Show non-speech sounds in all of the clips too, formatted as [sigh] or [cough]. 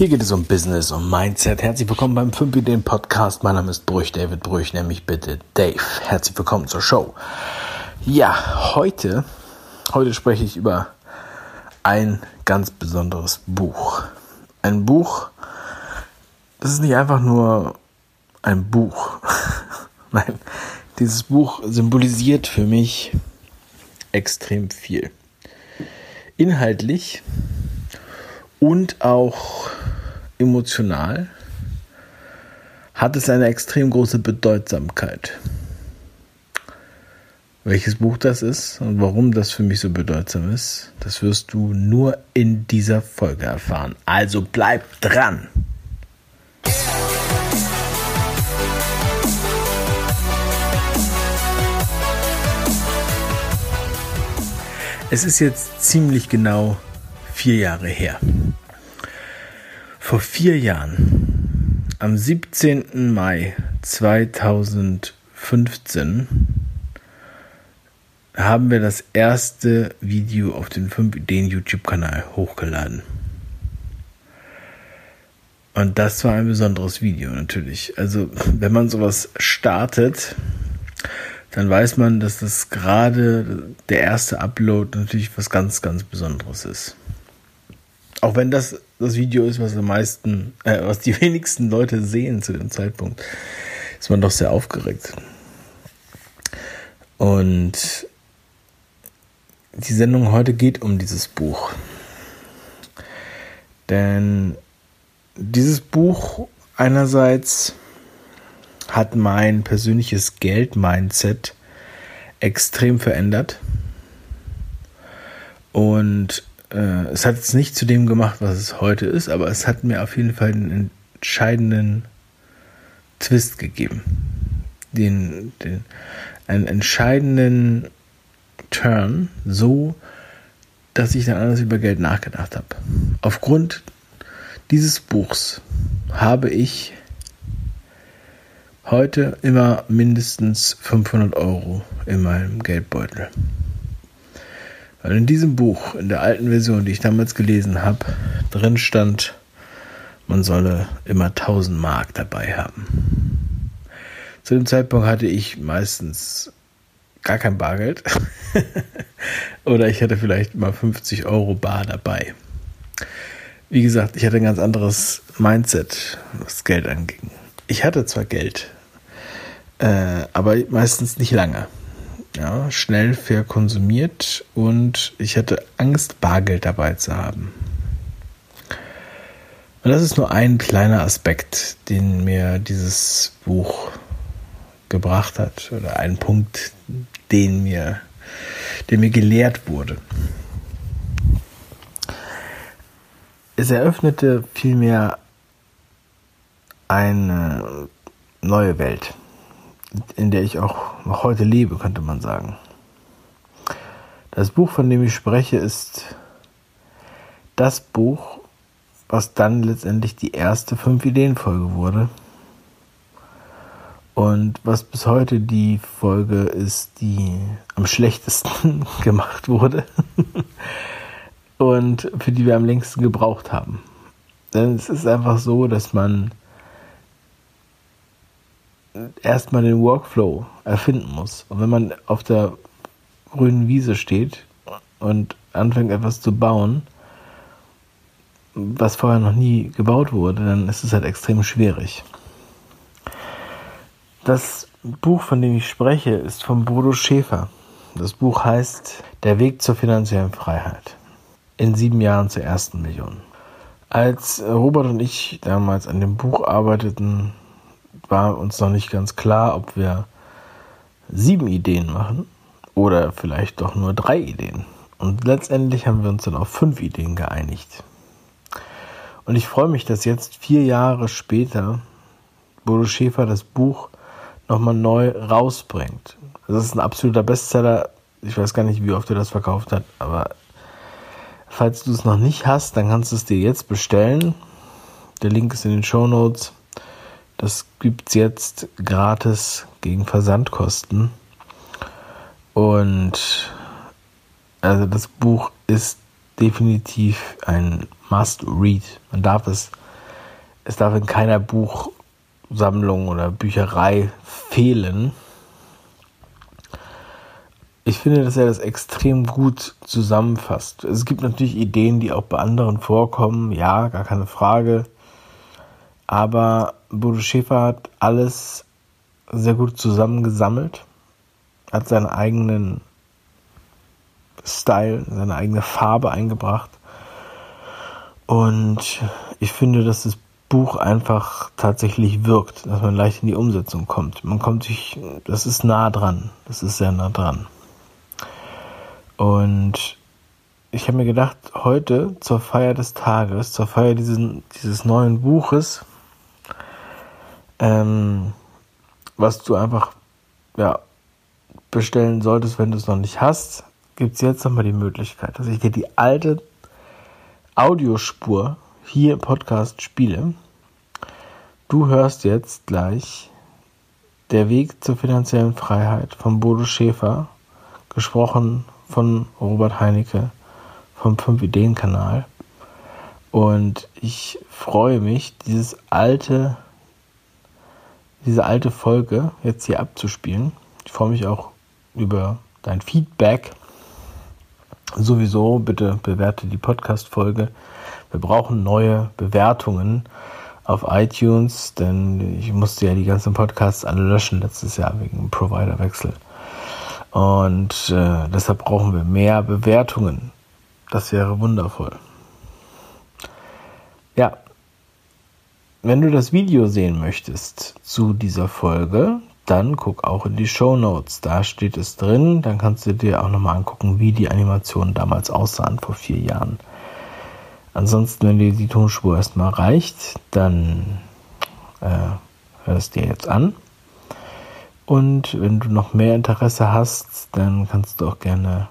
Hier geht es um Business, um Mindset. Herzlich willkommen beim 5 Ideen Podcast. Mein Name ist Brüch, David Brüch, nämlich bitte Dave. Herzlich willkommen zur Show. Ja, heute, heute spreche ich über ein ganz besonderes Buch. Ein Buch, das ist nicht einfach nur ein Buch. [laughs] Nein, dieses Buch symbolisiert für mich extrem viel. Inhaltlich und auch emotional hat es eine extrem große Bedeutsamkeit. Welches Buch das ist und warum das für mich so bedeutsam ist, das wirst du nur in dieser Folge erfahren. Also bleib dran! Es ist jetzt ziemlich genau vier Jahre her. Vor vier Jahren, am 17. Mai 2015, haben wir das erste Video auf den 5 Ideen YouTube-Kanal hochgeladen. Und das war ein besonderes Video natürlich. Also, wenn man sowas startet, dann weiß man, dass das gerade der erste Upload natürlich was ganz, ganz Besonderes ist. Auch wenn das das Video ist, was am meisten, äh, was die [laughs] wenigsten Leute sehen zu dem Zeitpunkt, ist man doch sehr aufgeregt. Und die Sendung heute geht um dieses Buch. Denn dieses Buch einerseits hat mein persönliches Geld-Mindset extrem verändert. Und äh, es hat es nicht zu dem gemacht, was es heute ist, aber es hat mir auf jeden Fall einen entscheidenden Twist gegeben. Den, den, einen entscheidenden Turn, so dass ich dann anders über Geld nachgedacht habe. Aufgrund dieses Buchs habe ich heute immer mindestens 500 Euro in meinem Geldbeutel. Weil in diesem Buch, in der alten Version, die ich damals gelesen habe, drin stand, man solle immer 1000 Mark dabei haben. Zu dem Zeitpunkt hatte ich meistens gar kein Bargeld. [laughs] Oder ich hatte vielleicht mal 50 Euro bar dabei. Wie gesagt, ich hatte ein ganz anderes Mindset, was Geld anging. Ich hatte zwar Geld, äh, aber meistens nicht lange ja, schnell verkonsumiert und ich hatte Angst, Bargeld dabei zu haben. Und das ist nur ein kleiner Aspekt, den mir dieses Buch gebracht hat oder ein Punkt, den mir, der mir gelehrt wurde. Es eröffnete vielmehr eine neue Welt in der ich auch noch heute lebe, könnte man sagen. Das Buch, von dem ich spreche, ist das Buch, was dann letztendlich die erste fünf Ideen-Folge wurde. Und was bis heute die Folge ist, die am schlechtesten [laughs] gemacht wurde. und für die wir am längsten gebraucht haben. Denn es ist einfach so, dass man erstmal den Workflow erfinden muss. Und wenn man auf der grünen Wiese steht und anfängt etwas zu bauen, was vorher noch nie gebaut wurde, dann ist es halt extrem schwierig. Das Buch, von dem ich spreche, ist von Bodo Schäfer. Das Buch heißt Der Weg zur finanziellen Freiheit. In sieben Jahren zur ersten Million. Als Robert und ich damals an dem Buch arbeiteten, war uns noch nicht ganz klar, ob wir sieben Ideen machen oder vielleicht doch nur drei Ideen. Und letztendlich haben wir uns dann auf fünf Ideen geeinigt. Und ich freue mich, dass jetzt vier Jahre später Bodo Schäfer das Buch nochmal neu rausbringt. Das ist ein absoluter Bestseller. Ich weiß gar nicht, wie oft er das verkauft hat, aber falls du es noch nicht hast, dann kannst du es dir jetzt bestellen. Der Link ist in den Show Notes. Das gibt es jetzt gratis gegen Versandkosten. Und also das Buch ist definitiv ein Must-Read. Man darf es es darf in keiner Buchsammlung oder Bücherei fehlen. Ich finde, dass er das extrem gut zusammenfasst. Es gibt natürlich Ideen, die auch bei anderen vorkommen, ja, gar keine Frage. Aber Bodo Schäfer hat alles sehr gut zusammengesammelt, hat seinen eigenen Style, seine eigene Farbe eingebracht. Und ich finde, dass das Buch einfach tatsächlich wirkt, dass man leicht in die Umsetzung kommt. Man kommt sich, das ist nah dran, das ist sehr nah dran. Und ich habe mir gedacht, heute zur Feier des Tages, zur Feier dieses, dieses neuen Buches, ähm, was du einfach ja, bestellen solltest, wenn du es noch nicht hast, gibt es jetzt nochmal die Möglichkeit, dass ich dir die alte Audiospur hier im Podcast spiele. Du hörst jetzt gleich Der Weg zur finanziellen Freiheit von Bodo Schäfer, gesprochen von Robert Heinecke vom 5-Ideen-Kanal. Und ich freue mich, dieses alte, diese alte Folge jetzt hier abzuspielen. Ich freue mich auch über dein Feedback. Sowieso bitte bewerte die Podcast-Folge. Wir brauchen neue Bewertungen auf iTunes, denn ich musste ja die ganzen Podcasts alle löschen letztes Jahr wegen Providerwechsel. Und äh, deshalb brauchen wir mehr Bewertungen. Das wäre wundervoll. Ja, wenn du das Video sehen möchtest zu dieser Folge, dann guck auch in die Show Notes. Da steht es drin. Dann kannst du dir auch nochmal angucken, wie die Animationen damals aussahen vor vier Jahren. Ansonsten, wenn dir die Tonspur erstmal reicht, dann äh, hör es dir jetzt an. Und wenn du noch mehr Interesse hast, dann kannst du auch gerne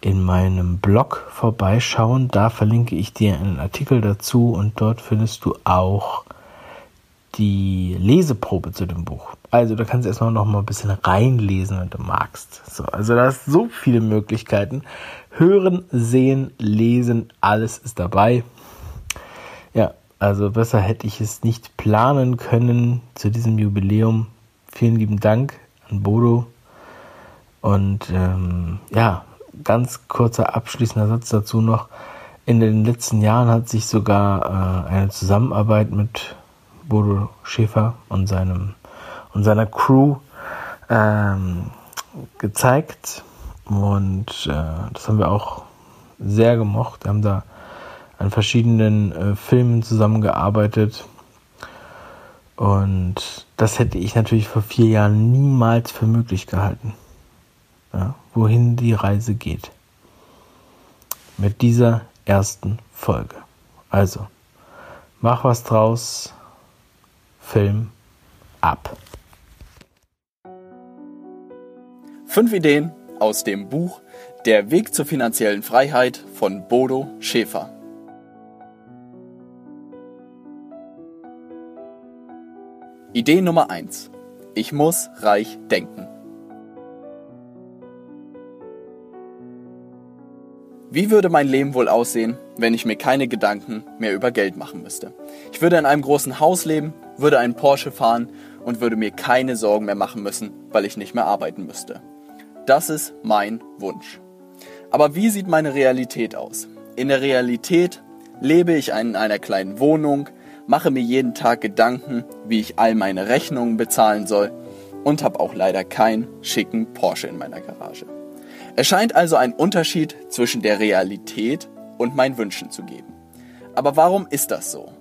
in meinem Blog vorbeischauen. Da verlinke ich dir einen Artikel dazu und dort findest du auch die Leseprobe zu dem Buch. Also da kannst du erstmal noch mal ein bisschen reinlesen, wenn du magst. So, also da ist so viele Möglichkeiten. Hören, sehen, lesen, alles ist dabei. Ja, also besser hätte ich es nicht planen können zu diesem Jubiläum Vielen lieben Dank an Bodo. Und ähm, ja, ganz kurzer abschließender Satz dazu noch. In den letzten Jahren hat sich sogar äh, eine Zusammenarbeit mit Bodo Schäfer und seinem und seiner Crew ähm, gezeigt. Und äh, das haben wir auch sehr gemocht. Wir haben da an verschiedenen äh, Filmen zusammengearbeitet. Und das hätte ich natürlich vor vier Jahren niemals für möglich gehalten. Ja, wohin die Reise geht. Mit dieser ersten Folge. Also, mach was draus. Film ab. Fünf Ideen aus dem Buch Der Weg zur finanziellen Freiheit von Bodo Schäfer. Idee Nummer 1. Ich muss reich denken. Wie würde mein Leben wohl aussehen, wenn ich mir keine Gedanken mehr über Geld machen müsste? Ich würde in einem großen Haus leben, würde einen Porsche fahren und würde mir keine Sorgen mehr machen müssen, weil ich nicht mehr arbeiten müsste. Das ist mein Wunsch. Aber wie sieht meine Realität aus? In der Realität lebe ich in einer kleinen Wohnung, mache mir jeden Tag Gedanken, wie ich all meine Rechnungen bezahlen soll und habe auch leider keinen schicken Porsche in meiner Garage. Es scheint also einen Unterschied zwischen der Realität und meinen Wünschen zu geben. Aber warum ist das so?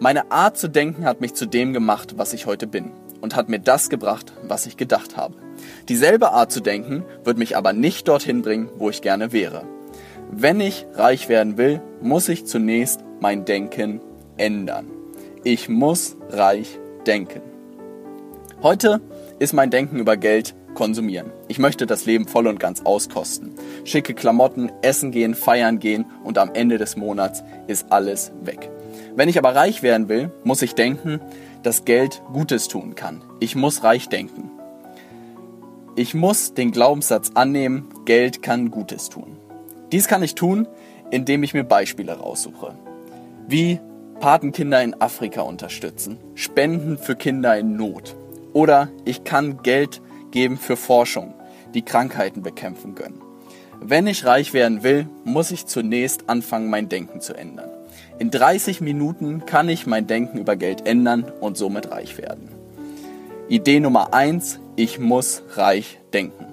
Meine Art zu denken hat mich zu dem gemacht, was ich heute bin und hat mir das gebracht, was ich gedacht habe. Dieselbe Art zu denken wird mich aber nicht dorthin bringen, wo ich gerne wäre. Wenn ich reich werden will, muss ich zunächst mein Denken ändern. Ich muss reich denken. Heute ist mein Denken über Geld konsumieren. Ich möchte das Leben voll und ganz auskosten. Schicke Klamotten, essen gehen, feiern gehen und am Ende des Monats ist alles weg. Wenn ich aber reich werden will, muss ich denken, dass Geld Gutes tun kann. Ich muss reich denken. Ich muss den Glaubenssatz annehmen, Geld kann Gutes tun. Dies kann ich tun, indem ich mir Beispiele raussuche. Wie Patenkinder in Afrika unterstützen, Spenden für Kinder in Not. Oder ich kann Geld geben für Forschung, die Krankheiten bekämpfen können. Wenn ich reich werden will, muss ich zunächst anfangen, mein Denken zu ändern. In 30 Minuten kann ich mein Denken über Geld ändern und somit reich werden. Idee Nummer 1, ich muss reich denken.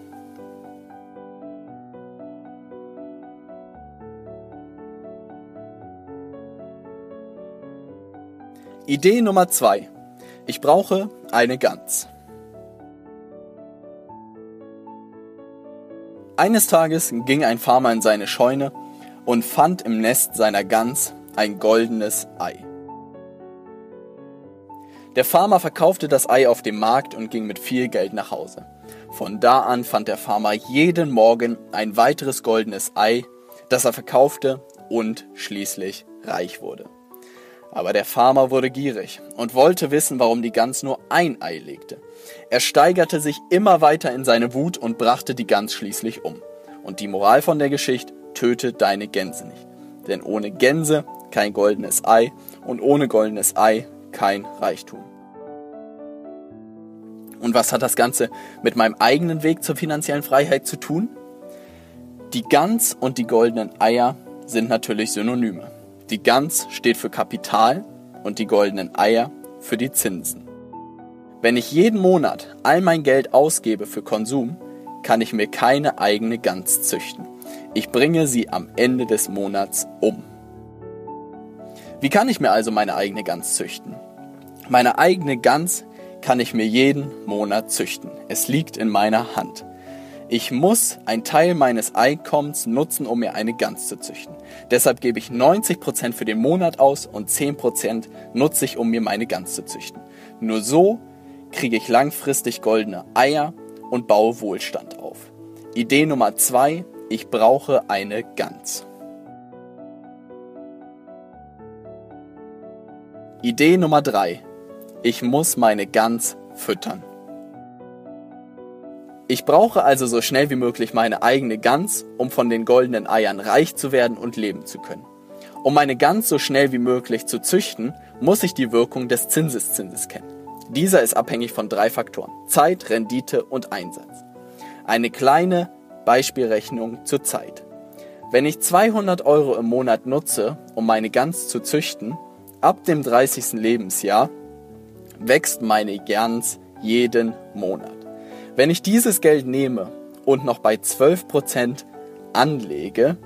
Idee Nummer 2, ich brauche eine Gans. Eines Tages ging ein Farmer in seine Scheune und fand im Nest seiner Gans ein goldenes Ei. Der Farmer verkaufte das Ei auf dem Markt und ging mit viel Geld nach Hause. Von da an fand der Farmer jeden Morgen ein weiteres goldenes Ei, das er verkaufte und schließlich reich wurde. Aber der Farmer wurde gierig und wollte wissen, warum die Gans nur ein Ei legte. Er steigerte sich immer weiter in seine Wut und brachte die Gans schließlich um. Und die Moral von der Geschichte, töte deine Gänse nicht. Denn ohne Gänse kein goldenes Ei und ohne goldenes Ei kein Reichtum. Und was hat das Ganze mit meinem eigenen Weg zur finanziellen Freiheit zu tun? Die Gans und die goldenen Eier sind natürlich Synonyme. Die Gans steht für Kapital und die goldenen Eier für die Zinsen. Wenn ich jeden Monat all mein Geld ausgebe für Konsum, kann ich mir keine eigene Gans züchten. Ich bringe sie am Ende des Monats um. Wie kann ich mir also meine eigene Gans züchten? Meine eigene Gans kann ich mir jeden Monat züchten. Es liegt in meiner Hand. Ich muss einen Teil meines Einkommens nutzen, um mir eine Gans zu züchten. Deshalb gebe ich 90% für den Monat aus und 10% nutze ich, um mir meine Gans zu züchten. Nur so kriege ich langfristig goldene Eier und baue Wohlstand auf. Idee Nummer 2, ich brauche eine Gans. Idee Nummer 3, ich muss meine Gans füttern. Ich brauche also so schnell wie möglich meine eigene Gans, um von den goldenen Eiern reich zu werden und leben zu können. Um meine Gans so schnell wie möglich zu züchten, muss ich die Wirkung des Zinseszinses kennen. Dieser ist abhängig von drei Faktoren. Zeit, Rendite und Einsatz. Eine kleine Beispielrechnung zur Zeit. Wenn ich 200 Euro im Monat nutze, um meine Gans zu züchten, ab dem 30. Lebensjahr wächst meine Gans jeden Monat. Wenn ich dieses Geld nehme und noch bei 12% anlege,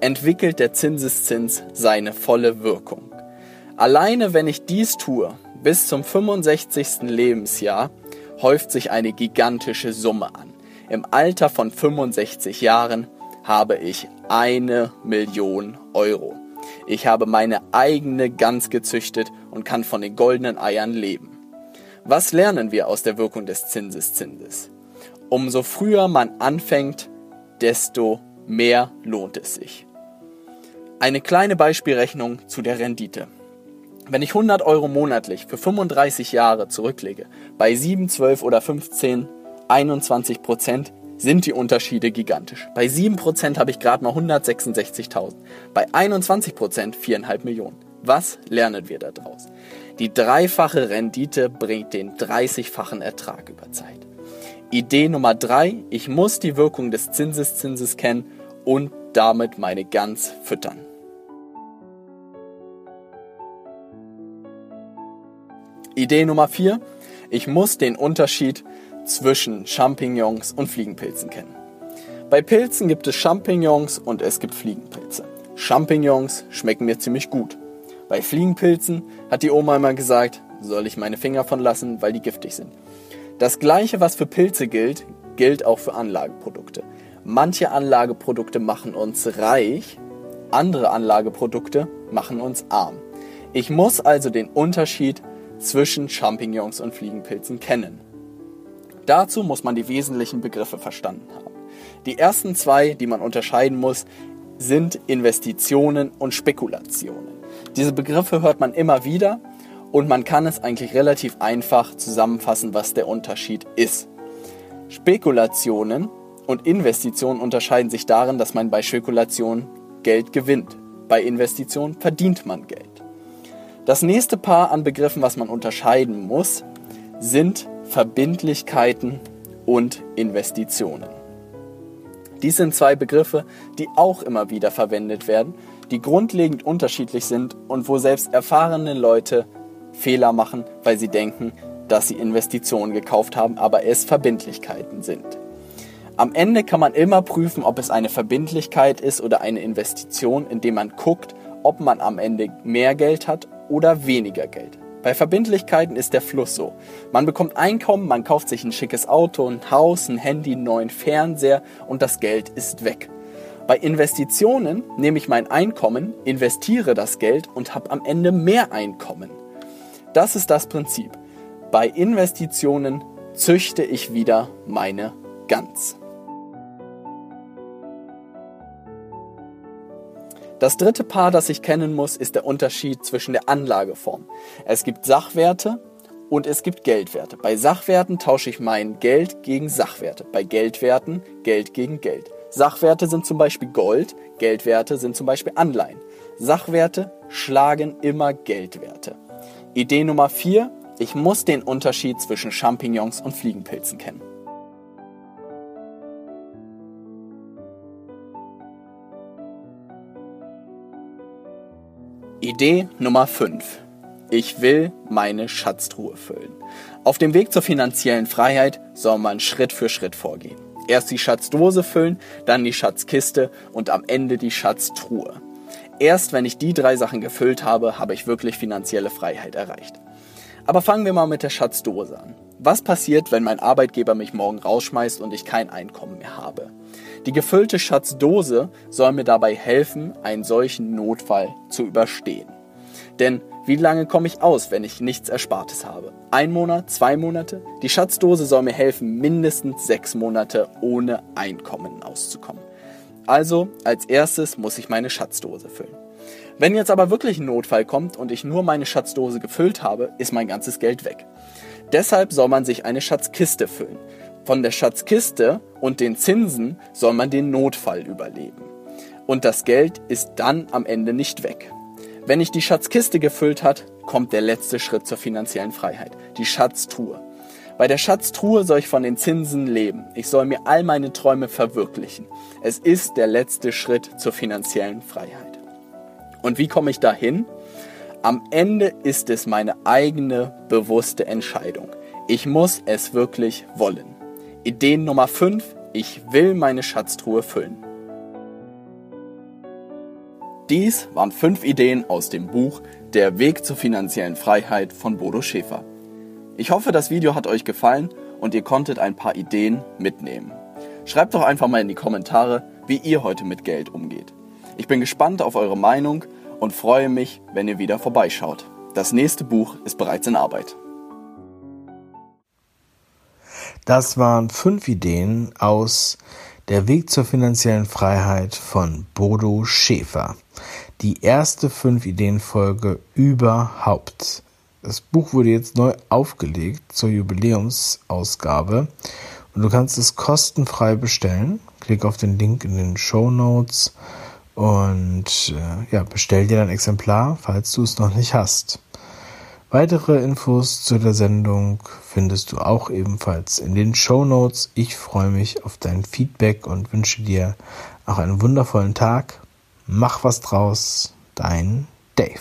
entwickelt der Zinseszins seine volle Wirkung. Alleine wenn ich dies tue, bis zum 65. Lebensjahr, häuft sich eine gigantische Summe an. Im Alter von 65 Jahren habe ich eine Million Euro. Ich habe meine eigene Gans gezüchtet und kann von den goldenen Eiern leben. Was lernen wir aus der Wirkung des Zinseszinses? Umso früher man anfängt, desto mehr lohnt es sich. Eine kleine Beispielrechnung zu der Rendite. Wenn ich 100 Euro monatlich für 35 Jahre zurücklege, bei 7, 12 oder 15, 21 Prozent sind die Unterschiede gigantisch. Bei 7 Prozent habe ich gerade mal 166.000, bei 21 Prozent 4,5 Millionen. Was lernen wir daraus? Die dreifache Rendite bringt den 30-fachen Ertrag über Zeit. Idee Nummer drei, ich muss die Wirkung des Zinseszinses kennen und damit meine Gans füttern. Idee Nummer vier, ich muss den Unterschied zwischen Champignons und Fliegenpilzen kennen. Bei Pilzen gibt es Champignons und es gibt Fliegenpilze. Champignons schmecken mir ziemlich gut. Bei Fliegenpilzen hat die Oma immer gesagt, soll ich meine Finger von lassen, weil die giftig sind. Das gleiche, was für Pilze gilt, gilt auch für Anlageprodukte. Manche Anlageprodukte machen uns reich, andere Anlageprodukte machen uns arm. Ich muss also den Unterschied zwischen Champignons und Fliegenpilzen kennen. Dazu muss man die wesentlichen Begriffe verstanden haben. Die ersten zwei, die man unterscheiden muss, sind Investitionen und Spekulationen. Diese Begriffe hört man immer wieder und man kann es eigentlich relativ einfach zusammenfassen, was der Unterschied ist. Spekulationen und Investitionen unterscheiden sich darin, dass man bei Spekulation Geld gewinnt. Bei Investitionen verdient man Geld. Das nächste Paar an Begriffen, was man unterscheiden muss, sind Verbindlichkeiten und Investitionen. Dies sind zwei Begriffe, die auch immer wieder verwendet werden, die grundlegend unterschiedlich sind und wo selbst erfahrene Leute Fehler machen, weil sie denken, dass sie Investitionen gekauft haben, aber es Verbindlichkeiten sind. Am Ende kann man immer prüfen, ob es eine Verbindlichkeit ist oder eine Investition, indem man guckt, ob man am Ende mehr Geld hat oder weniger Geld. Bei Verbindlichkeiten ist der Fluss so. Man bekommt Einkommen, man kauft sich ein schickes Auto, ein Haus, ein Handy, einen neuen Fernseher und das Geld ist weg. Bei Investitionen nehme ich mein Einkommen, investiere das Geld und habe am Ende mehr Einkommen. Das ist das Prinzip. Bei Investitionen züchte ich wieder meine Gans. Das dritte Paar, das ich kennen muss, ist der Unterschied zwischen der Anlageform. Es gibt Sachwerte und es gibt Geldwerte. Bei Sachwerten tausche ich mein Geld gegen Sachwerte. Bei Geldwerten Geld gegen Geld. Sachwerte sind zum Beispiel Gold, Geldwerte sind zum Beispiel Anleihen. Sachwerte schlagen immer Geldwerte. Idee Nummer 4. Ich muss den Unterschied zwischen Champignons und Fliegenpilzen kennen. Idee Nummer 5. Ich will meine Schatztruhe füllen. Auf dem Weg zur finanziellen Freiheit soll man Schritt für Schritt vorgehen. Erst die Schatzdose füllen, dann die Schatzkiste und am Ende die Schatztruhe. Erst wenn ich die drei Sachen gefüllt habe, habe ich wirklich finanzielle Freiheit erreicht. Aber fangen wir mal mit der Schatzdose an. Was passiert, wenn mein Arbeitgeber mich morgen rausschmeißt und ich kein Einkommen mehr habe? Die gefüllte Schatzdose soll mir dabei helfen, einen solchen Notfall zu überstehen. Denn wie lange komme ich aus, wenn ich nichts Erspartes habe? Ein Monat, zwei Monate? Die Schatzdose soll mir helfen, mindestens sechs Monate ohne Einkommen auszukommen. Also als erstes muss ich meine Schatzdose füllen. Wenn jetzt aber wirklich ein Notfall kommt und ich nur meine Schatzdose gefüllt habe, ist mein ganzes Geld weg. Deshalb soll man sich eine Schatzkiste füllen. Von der Schatzkiste und den Zinsen soll man den Notfall überleben. Und das Geld ist dann am Ende nicht weg. Wenn ich die Schatzkiste gefüllt hat, kommt der letzte Schritt zur finanziellen Freiheit, die Schatztruhe. Bei der Schatztruhe soll ich von den Zinsen leben. Ich soll mir all meine Träume verwirklichen. Es ist der letzte Schritt zur finanziellen Freiheit. Und wie komme ich dahin? Am Ende ist es meine eigene bewusste Entscheidung. Ich muss es wirklich wollen. Ideen Nummer 5. Ich will meine Schatztruhe füllen. Dies waren fünf Ideen aus dem Buch Der Weg zur finanziellen Freiheit von Bodo Schäfer. Ich hoffe, das Video hat euch gefallen und ihr konntet ein paar Ideen mitnehmen. Schreibt doch einfach mal in die Kommentare, wie ihr heute mit Geld umgeht. Ich bin gespannt auf eure Meinung und freue mich, wenn ihr wieder vorbeischaut. Das nächste Buch ist bereits in Arbeit. Das waren fünf Ideen aus Der Weg zur finanziellen Freiheit von Bodo Schäfer. Die erste fünf Ideenfolge überhaupt. Das Buch wurde jetzt neu aufgelegt zur Jubiläumsausgabe und du kannst es kostenfrei bestellen. Klick auf den Link in den Show Notes und äh, ja, bestell dir ein Exemplar, falls du es noch nicht hast. Weitere Infos zu der Sendung findest du auch ebenfalls in den Show Notes. Ich freue mich auf dein Feedback und wünsche dir auch einen wundervollen Tag. Mach was draus, dein Dave.